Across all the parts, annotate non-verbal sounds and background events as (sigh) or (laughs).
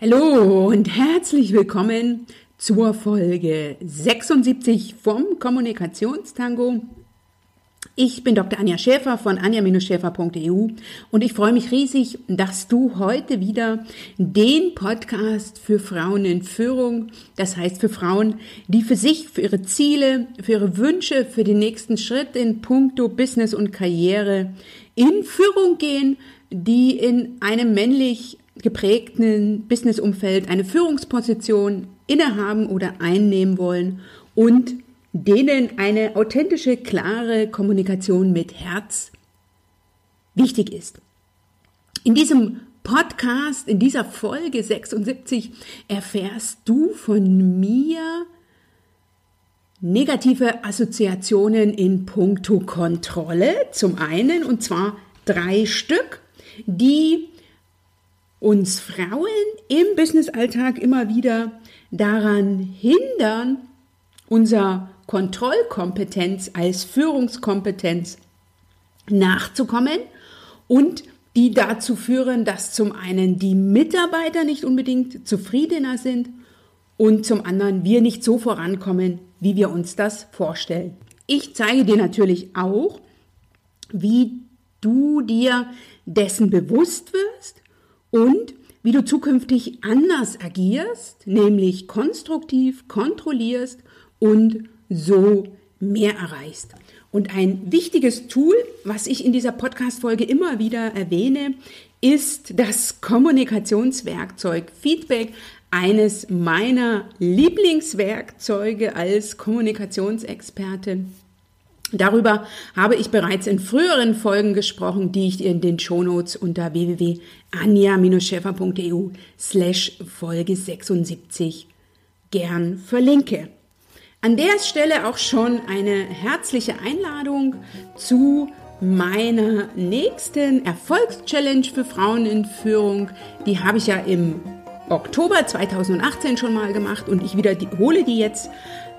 Hallo und herzlich willkommen zur Folge 76 vom Kommunikationstango. Ich bin Dr. Anja Schäfer von anja-schäfer.eu und ich freue mich riesig, dass du heute wieder den Podcast für Frauen in Führung, das heißt für Frauen, die für sich, für ihre Ziele, für ihre Wünsche, für den nächsten Schritt in puncto Business und Karriere in Führung gehen, die in einem männlich geprägten Businessumfeld eine Führungsposition innehaben oder einnehmen wollen und denen eine authentische, klare Kommunikation mit Herz wichtig ist. In diesem Podcast, in dieser Folge 76 erfährst du von mir negative Assoziationen in puncto Kontrolle zum einen und zwar drei Stück, die uns Frauen im Businessalltag immer wieder daran hindern, unser Kontrollkompetenz als Führungskompetenz nachzukommen und die dazu führen, dass zum einen die Mitarbeiter nicht unbedingt zufriedener sind und zum anderen wir nicht so vorankommen, wie wir uns das vorstellen. Ich zeige dir natürlich auch, wie du dir dessen bewusst wirst und wie du zukünftig anders agierst, nämlich konstruktiv kontrollierst und so mehr erreichst. Und ein wichtiges Tool, was ich in dieser Podcast-Folge immer wieder erwähne, ist das Kommunikationswerkzeug Feedback, eines meiner Lieblingswerkzeuge als Kommunikationsexpertin. Darüber habe ich bereits in früheren Folgen gesprochen, die ich in den Shownotes unter www.anja-schäfer.eu slash Folge 76 gern verlinke. An der Stelle auch schon eine herzliche Einladung zu meiner nächsten Erfolgschallenge für Frauen in Führung. Die habe ich ja im Oktober 2018 schon mal gemacht und ich wiederhole die jetzt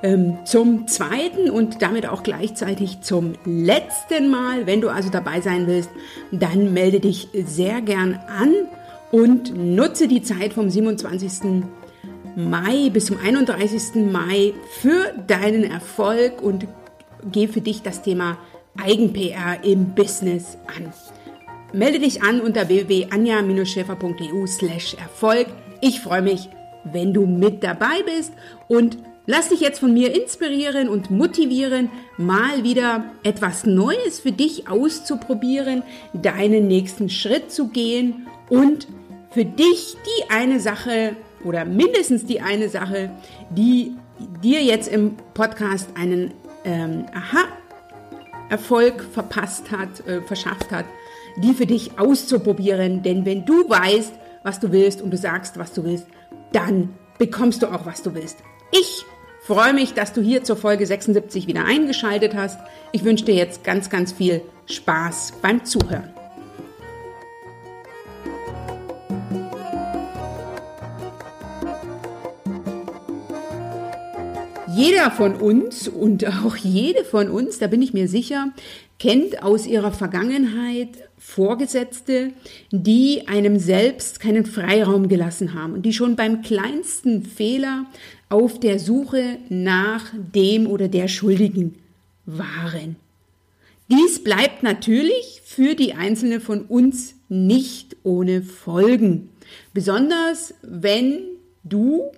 ähm, zum zweiten und damit auch gleichzeitig zum letzten Mal. Wenn du also dabei sein willst, dann melde dich sehr gern an und nutze die Zeit vom 27. Mai bis zum 31. Mai für deinen Erfolg und geh für dich das Thema Eigen-PR im Business an. Melde dich an unter www.anja-schäfer.eu slash Erfolg. Ich freue mich, wenn du mit dabei bist und Lass dich jetzt von mir inspirieren und motivieren, mal wieder etwas Neues für dich auszuprobieren, deinen nächsten Schritt zu gehen und für dich die eine Sache oder mindestens die eine Sache, die dir jetzt im Podcast einen ähm, Aha-Erfolg verpasst hat, äh, verschafft hat, die für dich auszuprobieren. Denn wenn du weißt, was du willst und du sagst, was du willst, dann bekommst du auch, was du willst. Ich freue mich, dass du hier zur Folge 76 wieder eingeschaltet hast. Ich wünsche dir jetzt ganz, ganz viel Spaß beim Zuhören. Jeder von uns und auch jede von uns, da bin ich mir sicher, kennt aus ihrer Vergangenheit Vorgesetzte, die einem selbst keinen Freiraum gelassen haben und die schon beim kleinsten Fehler auf der Suche nach dem oder der Schuldigen waren. Dies bleibt natürlich für die einzelne von uns nicht ohne Folgen. Besonders wenn du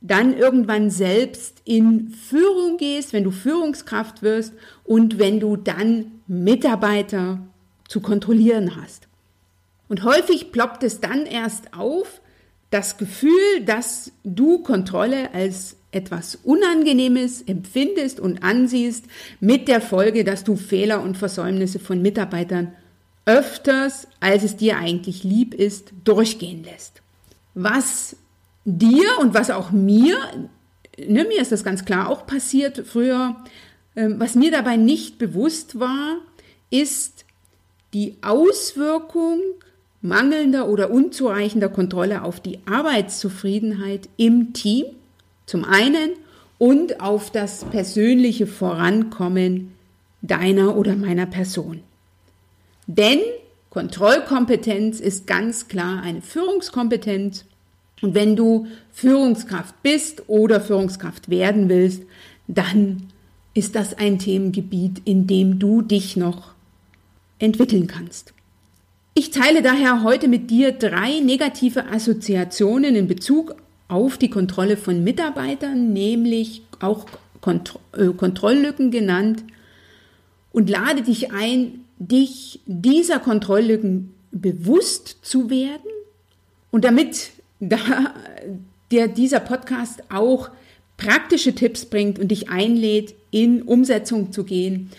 dann irgendwann selbst in Führung gehst, wenn du Führungskraft wirst und wenn du dann Mitarbeiter zu kontrollieren hast. Und häufig ploppt es dann erst auf, das Gefühl, dass du Kontrolle als etwas Unangenehmes empfindest und ansiehst, mit der Folge, dass du Fehler und Versäumnisse von Mitarbeitern öfters, als es dir eigentlich lieb ist, durchgehen lässt. Was dir und was auch mir, ne, mir ist das ganz klar auch passiert früher, äh, was mir dabei nicht bewusst war, ist die Auswirkung mangelnder oder unzureichender Kontrolle auf die Arbeitszufriedenheit im Team zum einen und auf das persönliche Vorankommen deiner oder meiner Person. Denn Kontrollkompetenz ist ganz klar eine Führungskompetenz Und wenn du Führungskraft bist oder Führungskraft werden willst, dann ist das ein Themengebiet, in dem du dich noch entwickeln kannst. Ich teile daher heute mit dir drei negative Assoziationen in Bezug auf die Kontrolle von Mitarbeitern, nämlich auch Kont äh, Kontrolllücken genannt, und lade dich ein, dich dieser Kontrolllücken bewusst zu werden. Und damit (laughs) da dir dieser Podcast auch praktische Tipps bringt und dich einlädt, in Umsetzung zu gehen,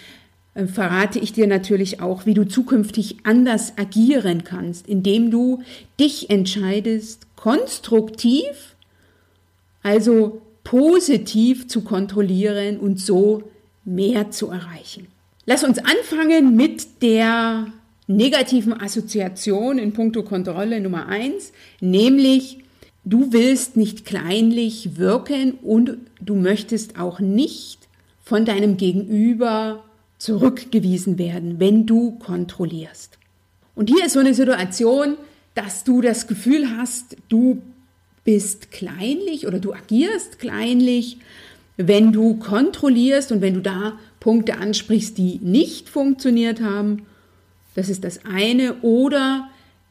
verrate ich dir natürlich auch, wie du zukünftig anders agieren kannst, indem du dich entscheidest, konstruktiv, also positiv zu kontrollieren und so mehr zu erreichen. Lass uns anfangen mit der negativen Assoziation in puncto Kontrolle Nummer eins, nämlich du willst nicht kleinlich wirken und du möchtest auch nicht von deinem Gegenüber zurückgewiesen werden, wenn du kontrollierst. Und hier ist so eine Situation, dass du das Gefühl hast, du bist kleinlich oder du agierst kleinlich, wenn du kontrollierst und wenn du da Punkte ansprichst, die nicht funktioniert haben. Das ist das eine. Oder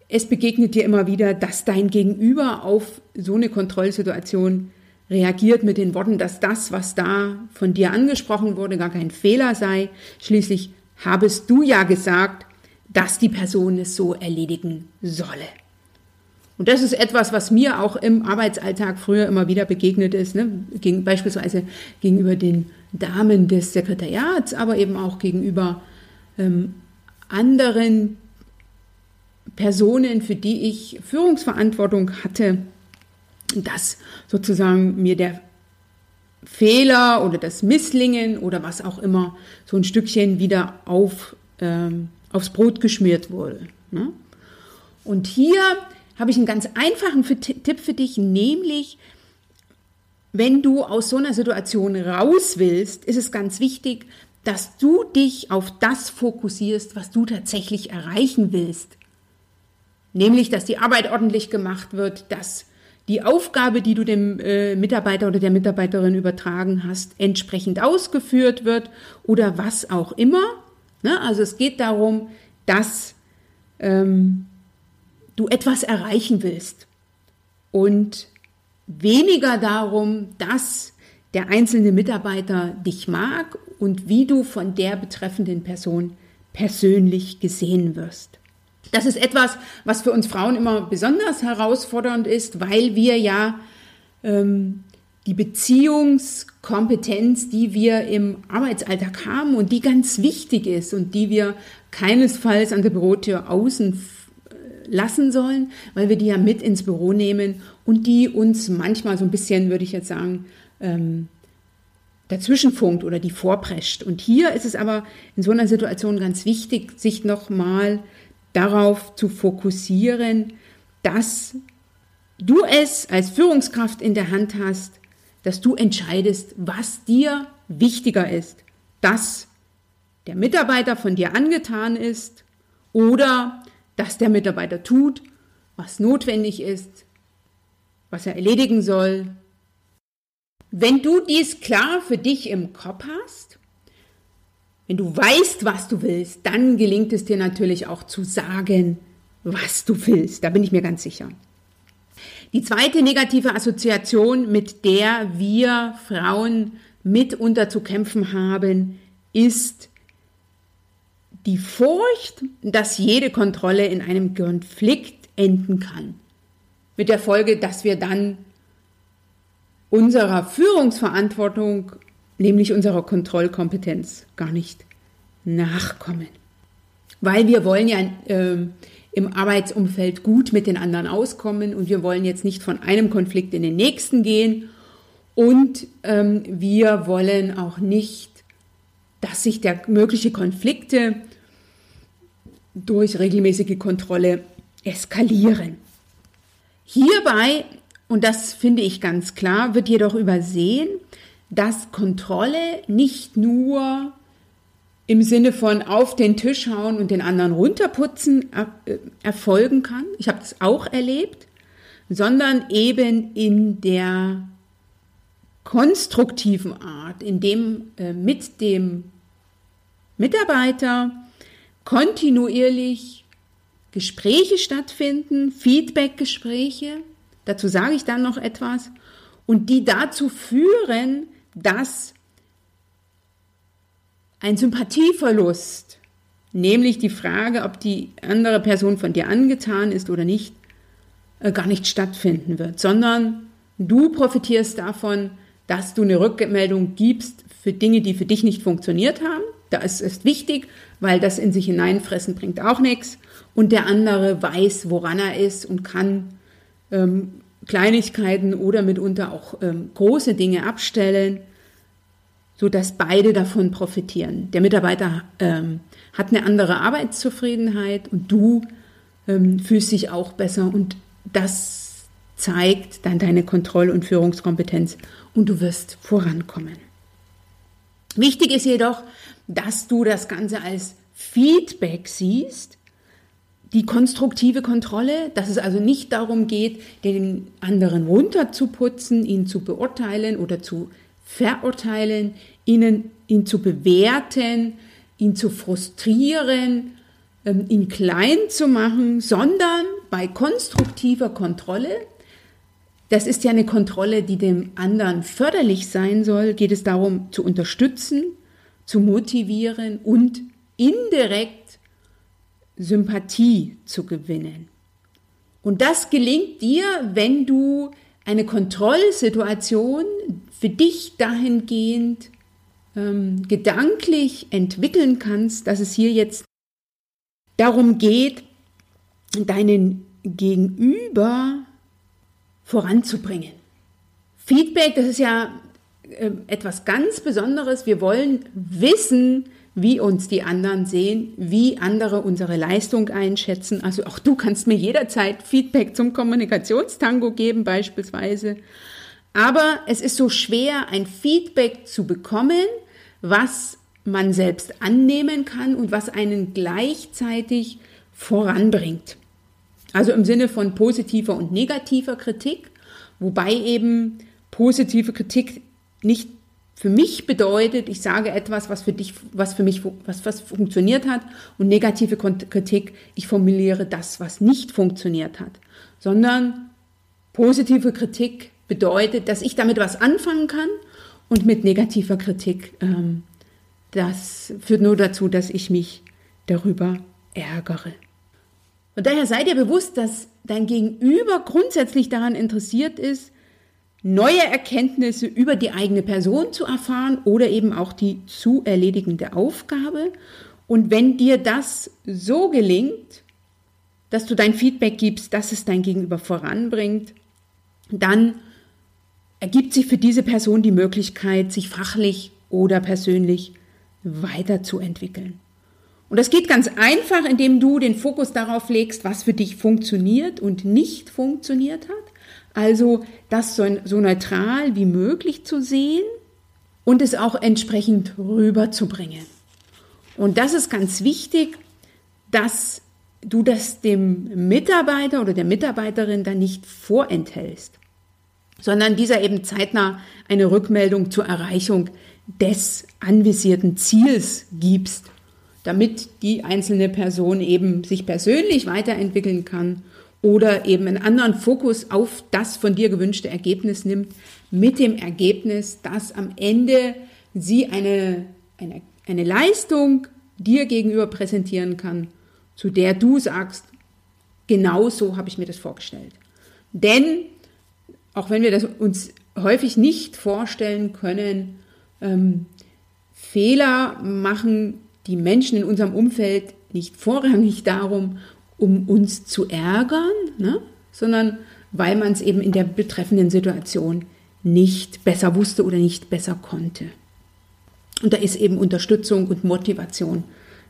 es begegnet dir immer wieder, dass dein Gegenüber auf so eine Kontrollsituation reagiert mit den Worten, dass das, was da von dir angesprochen wurde, gar kein Fehler sei. Schließlich habest du ja gesagt, dass die Person es so erledigen solle. Und das ist etwas, was mir auch im Arbeitsalltag früher immer wieder begegnet ist, ne? Gegen, beispielsweise gegenüber den Damen des Sekretariats, aber eben auch gegenüber ähm, anderen Personen, für die ich Führungsverantwortung hatte, dass sozusagen mir der Fehler oder das Misslingen oder was auch immer so ein Stückchen wieder auf, ähm, aufs Brot geschmiert wurde. Ne? Und hier habe ich einen ganz einfachen Tipp für dich, nämlich wenn du aus so einer Situation raus willst, ist es ganz wichtig, dass du dich auf das fokussierst, was du tatsächlich erreichen willst. Nämlich, dass die Arbeit ordentlich gemacht wird, dass die Aufgabe, die du dem äh, Mitarbeiter oder der Mitarbeiterin übertragen hast, entsprechend ausgeführt wird oder was auch immer. Ne? Also es geht darum, dass ähm, du etwas erreichen willst und weniger darum, dass der einzelne Mitarbeiter dich mag und wie du von der betreffenden Person persönlich gesehen wirst. Das ist etwas, was für uns Frauen immer besonders herausfordernd ist, weil wir ja ähm, die Beziehungskompetenz, die wir im Arbeitsalltag haben und die ganz wichtig ist und die wir keinesfalls an der Bürotür außen äh, lassen sollen, weil wir die ja mit ins Büro nehmen und die uns manchmal so ein bisschen, würde ich jetzt sagen, ähm, dazwischenfunkt oder die vorprescht. Und hier ist es aber in so einer Situation ganz wichtig, sich nochmal darauf zu fokussieren, dass du es als Führungskraft in der Hand hast, dass du entscheidest, was dir wichtiger ist, dass der Mitarbeiter von dir angetan ist oder dass der Mitarbeiter tut, was notwendig ist, was er erledigen soll. Wenn du dies klar für dich im Kopf hast, wenn du weißt, was du willst, dann gelingt es dir natürlich auch zu sagen, was du willst. Da bin ich mir ganz sicher. Die zweite negative Assoziation, mit der wir Frauen mitunter zu kämpfen haben, ist die Furcht, dass jede Kontrolle in einem Konflikt enden kann. Mit der Folge, dass wir dann unserer Führungsverantwortung nämlich unserer Kontrollkompetenz, gar nicht nachkommen. Weil wir wollen ja äh, im Arbeitsumfeld gut mit den anderen auskommen und wir wollen jetzt nicht von einem Konflikt in den nächsten gehen und ähm, wir wollen auch nicht, dass sich der mögliche Konflikte durch regelmäßige Kontrolle eskalieren. Hierbei, und das finde ich ganz klar, wird jedoch übersehen, dass Kontrolle nicht nur im Sinne von auf den Tisch hauen und den anderen runterputzen äh, erfolgen kann. Ich habe das auch erlebt, sondern eben in der konstruktiven Art, in dem äh, mit dem Mitarbeiter kontinuierlich Gespräche stattfinden, Feedbackgespräche, dazu sage ich dann noch etwas, und die dazu führen, dass ein Sympathieverlust, nämlich die Frage, ob die andere Person von dir angetan ist oder nicht, äh, gar nicht stattfinden wird, sondern du profitierst davon, dass du eine Rückmeldung gibst für Dinge, die für dich nicht funktioniert haben. Das ist wichtig, weil das in sich hineinfressen bringt auch nichts. Und der andere weiß, woran er ist und kann ähm, Kleinigkeiten oder mitunter auch ähm, große Dinge abstellen, sodass beide davon profitieren. Der Mitarbeiter ähm, hat eine andere Arbeitszufriedenheit und du ähm, fühlst dich auch besser und das zeigt dann deine Kontroll- und Führungskompetenz und du wirst vorankommen. Wichtig ist jedoch, dass du das Ganze als Feedback siehst, die konstruktive Kontrolle, dass es also nicht darum geht, den anderen runterzuputzen, ihn zu beurteilen oder zu verurteilen, ihn, ihn zu bewerten, ihn zu frustrieren, ähm, ihn klein zu machen, sondern bei konstruktiver Kontrolle, das ist ja eine Kontrolle, die dem anderen förderlich sein soll, geht es darum zu unterstützen, zu motivieren und indirekt Sympathie zu gewinnen. Und das gelingt dir, wenn du eine Kontrollsituation für dich dahingehend ähm, gedanklich entwickeln kannst, dass es hier jetzt darum geht, deinen Gegenüber voranzubringen. Feedback, das ist ja äh, etwas ganz Besonderes. Wir wollen wissen, wie uns die anderen sehen, wie andere unsere Leistung einschätzen. Also auch du kannst mir jederzeit Feedback zum Kommunikationstango geben beispielsweise. Aber es ist so schwer, ein Feedback zu bekommen, was man selbst annehmen kann und was einen gleichzeitig voranbringt. Also im Sinne von positiver und negativer Kritik, wobei eben positive Kritik nicht für mich bedeutet, ich sage etwas, was für dich, was für mich, was, was funktioniert hat und negative Kritik, ich formuliere das, was nicht funktioniert hat, sondern positive Kritik bedeutet, dass ich damit was anfangen kann und mit negativer Kritik, ähm, das führt nur dazu, dass ich mich darüber ärgere. Und daher sei dir bewusst, dass dein Gegenüber grundsätzlich daran interessiert ist, neue Erkenntnisse über die eigene Person zu erfahren oder eben auch die zu erledigende Aufgabe. Und wenn dir das so gelingt, dass du dein Feedback gibst, dass es dein Gegenüber voranbringt, dann ergibt sich für diese Person die Möglichkeit, sich fachlich oder persönlich weiterzuentwickeln. Und das geht ganz einfach, indem du den Fokus darauf legst, was für dich funktioniert und nicht funktioniert hat. Also das so, so neutral wie möglich zu sehen und es auch entsprechend rüberzubringen. Und das ist ganz wichtig, dass du das dem Mitarbeiter oder der Mitarbeiterin dann nicht vorenthältst, sondern dieser eben zeitnah eine Rückmeldung zur Erreichung des anvisierten Ziels gibst damit die einzelne Person eben sich persönlich weiterentwickeln kann oder eben einen anderen Fokus auf das von dir gewünschte Ergebnis nimmt, mit dem Ergebnis, dass am Ende sie eine, eine, eine Leistung dir gegenüber präsentieren kann, zu der du sagst, genau so habe ich mir das vorgestellt. Denn, auch wenn wir das uns häufig nicht vorstellen können, ähm, Fehler machen die Menschen in unserem Umfeld nicht vorrangig darum, um uns zu ärgern, ne? sondern weil man es eben in der betreffenden Situation nicht besser wusste oder nicht besser konnte. Und da ist eben Unterstützung und Motivation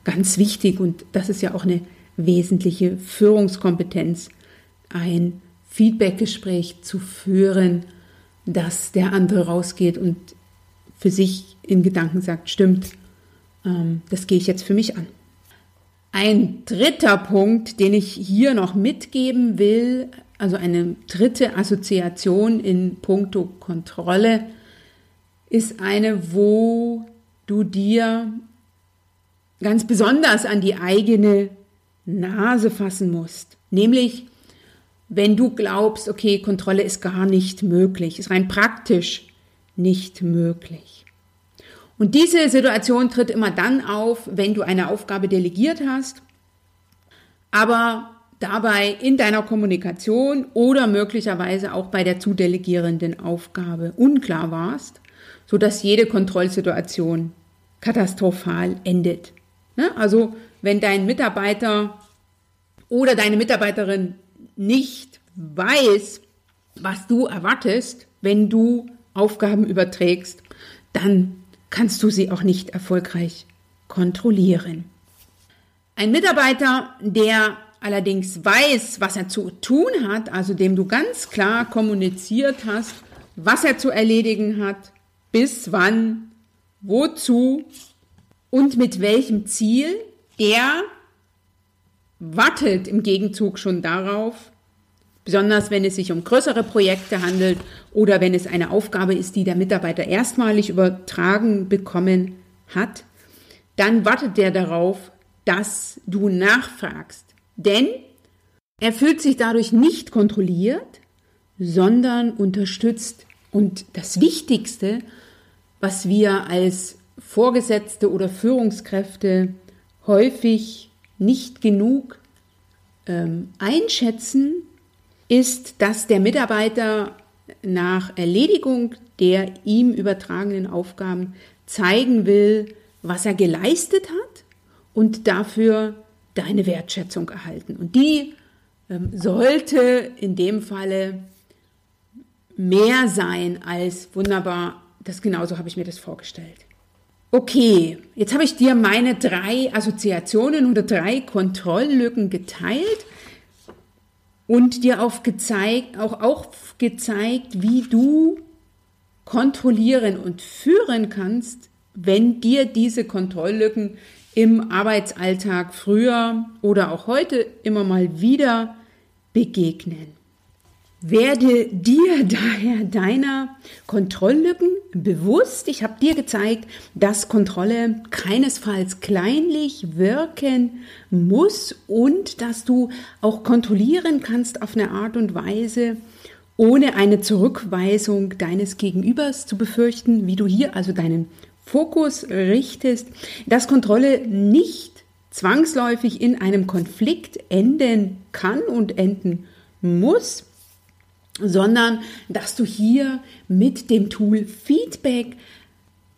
ganz wichtig und das ist ja auch eine wesentliche Führungskompetenz, ein Feedbackgespräch zu führen, dass der andere rausgeht und für sich in Gedanken sagt, stimmt, ähm, das gehe ich jetzt für mich an. Ein dritter Punkt, den ich hier noch mitgeben will, also eine dritte Assoziation in puncto Kontrolle, ist eine, wo du dir ganz besonders an die eigene Nase fassen musst. Nämlich, wenn du glaubst, okay, Kontrolle ist gar nicht möglich, ist rein praktisch nicht möglich. Und diese Situation tritt immer dann auf, wenn du eine Aufgabe delegiert hast, aber dabei in deiner Kommunikation oder möglicherweise auch bei der zu delegierenden Aufgabe unklar warst, sodass jede Kontrollsituation katastrophal endet. Ne? Also wenn dein Mitarbeiter oder deine Mitarbeiterin nicht weiß, was du erwartest, wenn du Aufgaben überträgst, dann kannst du sie auch nicht erfolgreich kontrollieren. Ein Mitarbeiter, der allerdings weiß, was er zu tun hat, also dem du ganz klar kommuniziert hast, was er zu erledigen hat, bis wann, wozu und mit welchem Ziel, der wartet im Gegenzug schon darauf, besonders wenn es sich um größere Projekte handelt oder wenn es eine Aufgabe ist, die der Mitarbeiter erstmalig übertragen bekommen hat, dann wartet der darauf, dass du nachfragst. Denn er fühlt sich dadurch nicht kontrolliert, sondern unterstützt. Und das Wichtigste, was wir als Vorgesetzte oder Führungskräfte häufig nicht genug ähm, einschätzen, ist, dass der Mitarbeiter nach Erledigung der ihm übertragenen Aufgaben zeigen will, was er geleistet hat und dafür deine Wertschätzung erhalten. Und die ähm, sollte in dem Falle mehr sein als wunderbar, das genauso habe ich mir das vorgestellt. Okay, jetzt habe ich dir meine drei Assoziationen oder drei Kontrolllücken geteilt und dir aufgezeigt, auch aufgezeigt, wie du kontrollieren und führen kannst, wenn dir diese Kontrolllücken im Arbeitsalltag früher oder auch heute immer mal wieder begegnen. Werde dir (laughs) daher deiner Kontrolllücken bewusst. Ich habe dir gezeigt, dass Kontrolle keinesfalls kleinlich wirken muss und dass du auch kontrollieren kannst auf eine Art und Weise, ohne eine Zurückweisung deines Gegenübers zu befürchten, wie du hier also deinen Fokus richtest, dass Kontrolle nicht zwangsläufig in einem Konflikt enden kann und enden muss, sondern dass du hier mit dem Tool Feedback,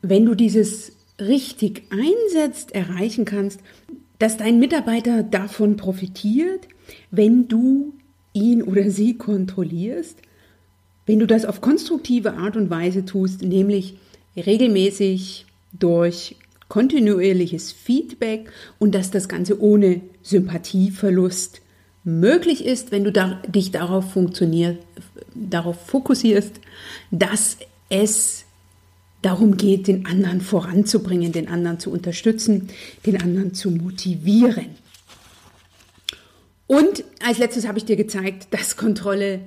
wenn du dieses richtig einsetzt, erreichen kannst, dass dein Mitarbeiter davon profitiert, wenn du ihn oder sie kontrollierst, wenn du das auf konstruktive Art und Weise tust, nämlich regelmäßig durch kontinuierliches Feedback und dass das Ganze ohne Sympathieverlust möglich ist, wenn du da, dich darauf, darauf fokussierst, dass es darum geht, den anderen voranzubringen, den anderen zu unterstützen, den anderen zu motivieren. Und als letztes habe ich dir gezeigt, dass Kontrolle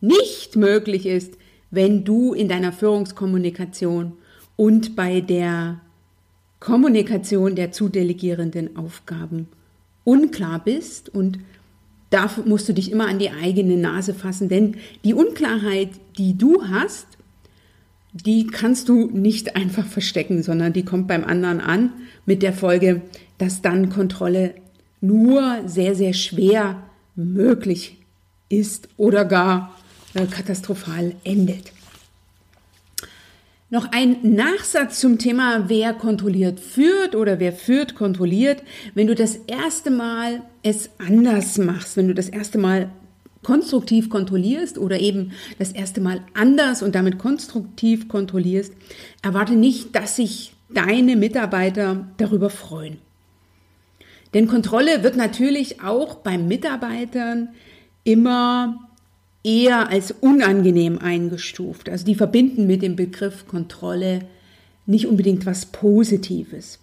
nicht möglich ist, wenn du in deiner Führungskommunikation und bei der Kommunikation der zu delegierenden Aufgaben unklar bist und dafür musst du dich immer an die eigene Nase fassen, denn die Unklarheit, die du hast, die kannst du nicht einfach verstecken, sondern die kommt beim anderen an mit der Folge, dass dann Kontrolle nur sehr, sehr schwer möglich ist oder gar äh, katastrophal endet. Noch ein Nachsatz zum Thema, wer kontrolliert führt oder wer führt kontrolliert. Wenn du das erste Mal es anders machst, wenn du das erste Mal konstruktiv kontrollierst oder eben das erste Mal anders und damit konstruktiv kontrollierst, erwarte nicht, dass sich deine Mitarbeiter darüber freuen. Denn Kontrolle wird natürlich auch beim Mitarbeitern immer eher als unangenehm eingestuft. Also die verbinden mit dem Begriff Kontrolle nicht unbedingt was Positives.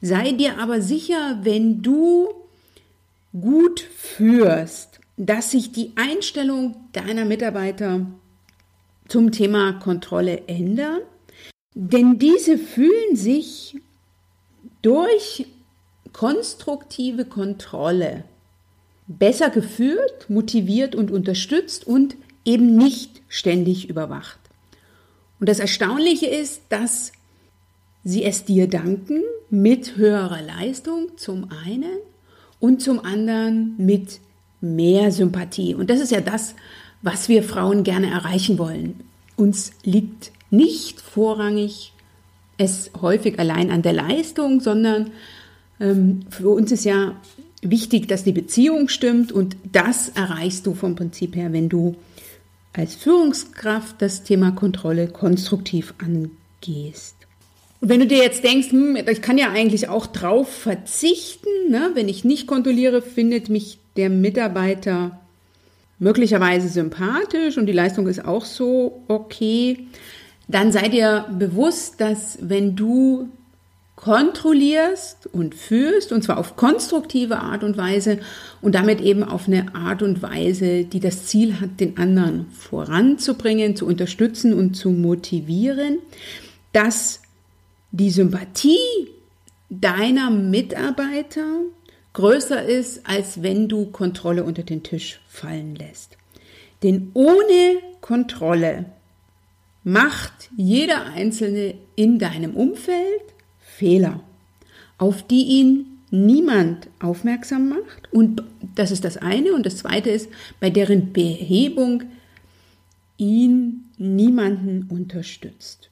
Sei dir aber sicher, wenn du gut führst, dass sich die Einstellung deiner Mitarbeiter zum Thema Kontrolle ändert, denn diese fühlen sich durch konstruktive Kontrolle besser geführt, motiviert und unterstützt und eben nicht ständig überwacht. Und das Erstaunliche ist, dass sie es dir danken mit höherer Leistung zum einen und zum anderen mit mehr Sympathie. Und das ist ja das, was wir Frauen gerne erreichen wollen. Uns liegt nicht vorrangig es häufig allein an der Leistung, sondern ähm, für uns ist ja wichtig, dass die Beziehung stimmt und das erreichst du vom Prinzip her, wenn du als Führungskraft das Thema Kontrolle konstruktiv angehst. Und wenn du dir jetzt denkst, hm, ich kann ja eigentlich auch drauf verzichten, ne? wenn ich nicht kontrolliere, findet mich der Mitarbeiter möglicherweise sympathisch und die Leistung ist auch so okay, dann sei dir bewusst, dass wenn du kontrollierst und führst, und zwar auf konstruktive Art und Weise und damit eben auf eine Art und Weise, die das Ziel hat, den anderen voranzubringen, zu unterstützen und zu motivieren, dass die Sympathie deiner Mitarbeiter größer ist, als wenn du Kontrolle unter den Tisch fallen lässt. Denn ohne Kontrolle macht jeder Einzelne in deinem Umfeld Fehler, auf die ihn niemand aufmerksam macht. Und das ist das eine. Und das zweite ist, bei deren Behebung ihn niemanden unterstützt.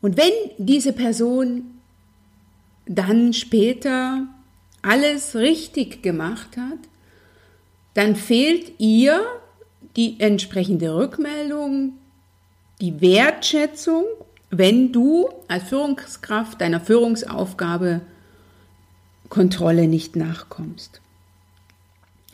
Und wenn diese Person dann später alles richtig gemacht hat, dann fehlt ihr die entsprechende Rückmeldung, die Wertschätzung wenn du als Führungskraft deiner Führungsaufgabe Kontrolle nicht nachkommst.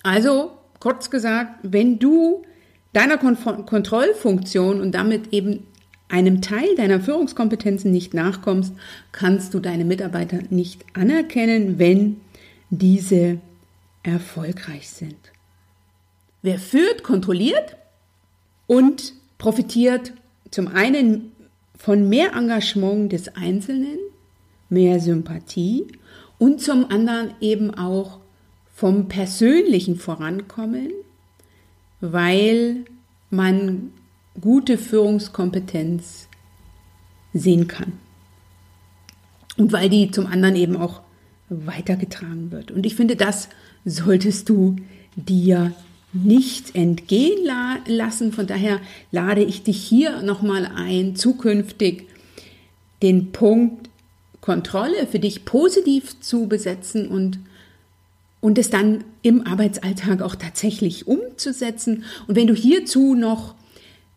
Also, kurz gesagt, wenn du deiner Kon Kontrollfunktion und damit eben einem Teil deiner Führungskompetenzen nicht nachkommst, kannst du deine Mitarbeiter nicht anerkennen, wenn diese erfolgreich sind. Wer führt, kontrolliert und profitiert zum einen von mehr Engagement des Einzelnen, mehr Sympathie und zum anderen eben auch vom persönlichen Vorankommen, weil man gute Führungskompetenz sehen kann. Und weil die zum anderen eben auch weitergetragen wird. Und ich finde, das solltest du dir nicht entgehen la lassen. Von daher lade ich dich hier nochmal ein, zukünftig den Punkt Kontrolle für dich positiv zu besetzen und, und es dann im Arbeitsalltag auch tatsächlich umzusetzen. Und wenn du hierzu noch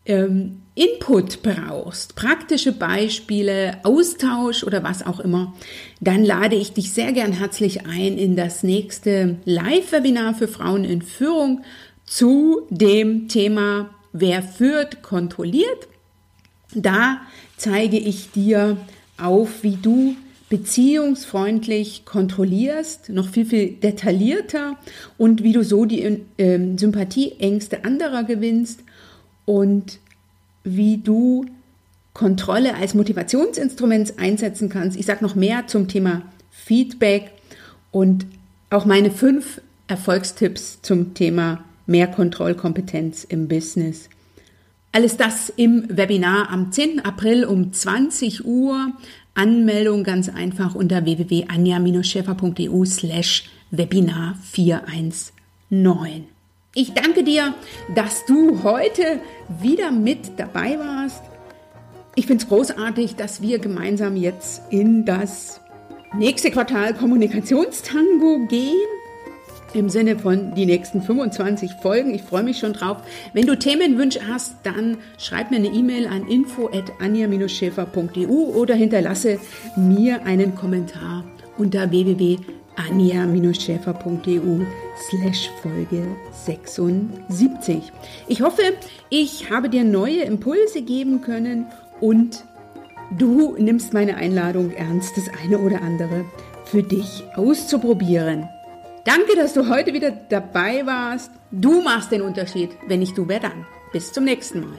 ähm, Input brauchst, praktische Beispiele, Austausch oder was auch immer, dann lade ich dich sehr gern herzlich ein in das nächste Live-Webinar für Frauen in Führung zu dem Thema Wer führt, kontrolliert. Da zeige ich dir auf, wie du beziehungsfreundlich kontrollierst, noch viel, viel detaillierter und wie du so die äh, Sympathieängste anderer gewinnst und wie du Kontrolle als Motivationsinstrument einsetzen kannst. Ich sage noch mehr zum Thema Feedback und auch meine fünf Erfolgstipps zum Thema mehr Kontrollkompetenz im Business. Alles das im Webinar am 10. April um 20 Uhr. Anmeldung ganz einfach unter www.anja-schäfer.eu slash Webinar 419. Ich danke dir, dass du heute wieder mit dabei warst. Ich finde es großartig, dass wir gemeinsam jetzt in das nächste Quartal Kommunikationstango gehen im Sinne von die nächsten 25 Folgen. Ich freue mich schon drauf. Wenn du Themenwünsche hast, dann schreib mir eine E-Mail an info@anja-schäfer.eu oder hinterlasse mir einen Kommentar unter www.anja-schäfer.eu slash Folge 76. Ich hoffe, ich habe dir neue Impulse geben können und du nimmst meine Einladung ernst, das eine oder andere für dich auszuprobieren. Danke, dass du heute wieder dabei warst. Du machst den Unterschied. Wenn nicht du, wer dann? Bis zum nächsten Mal.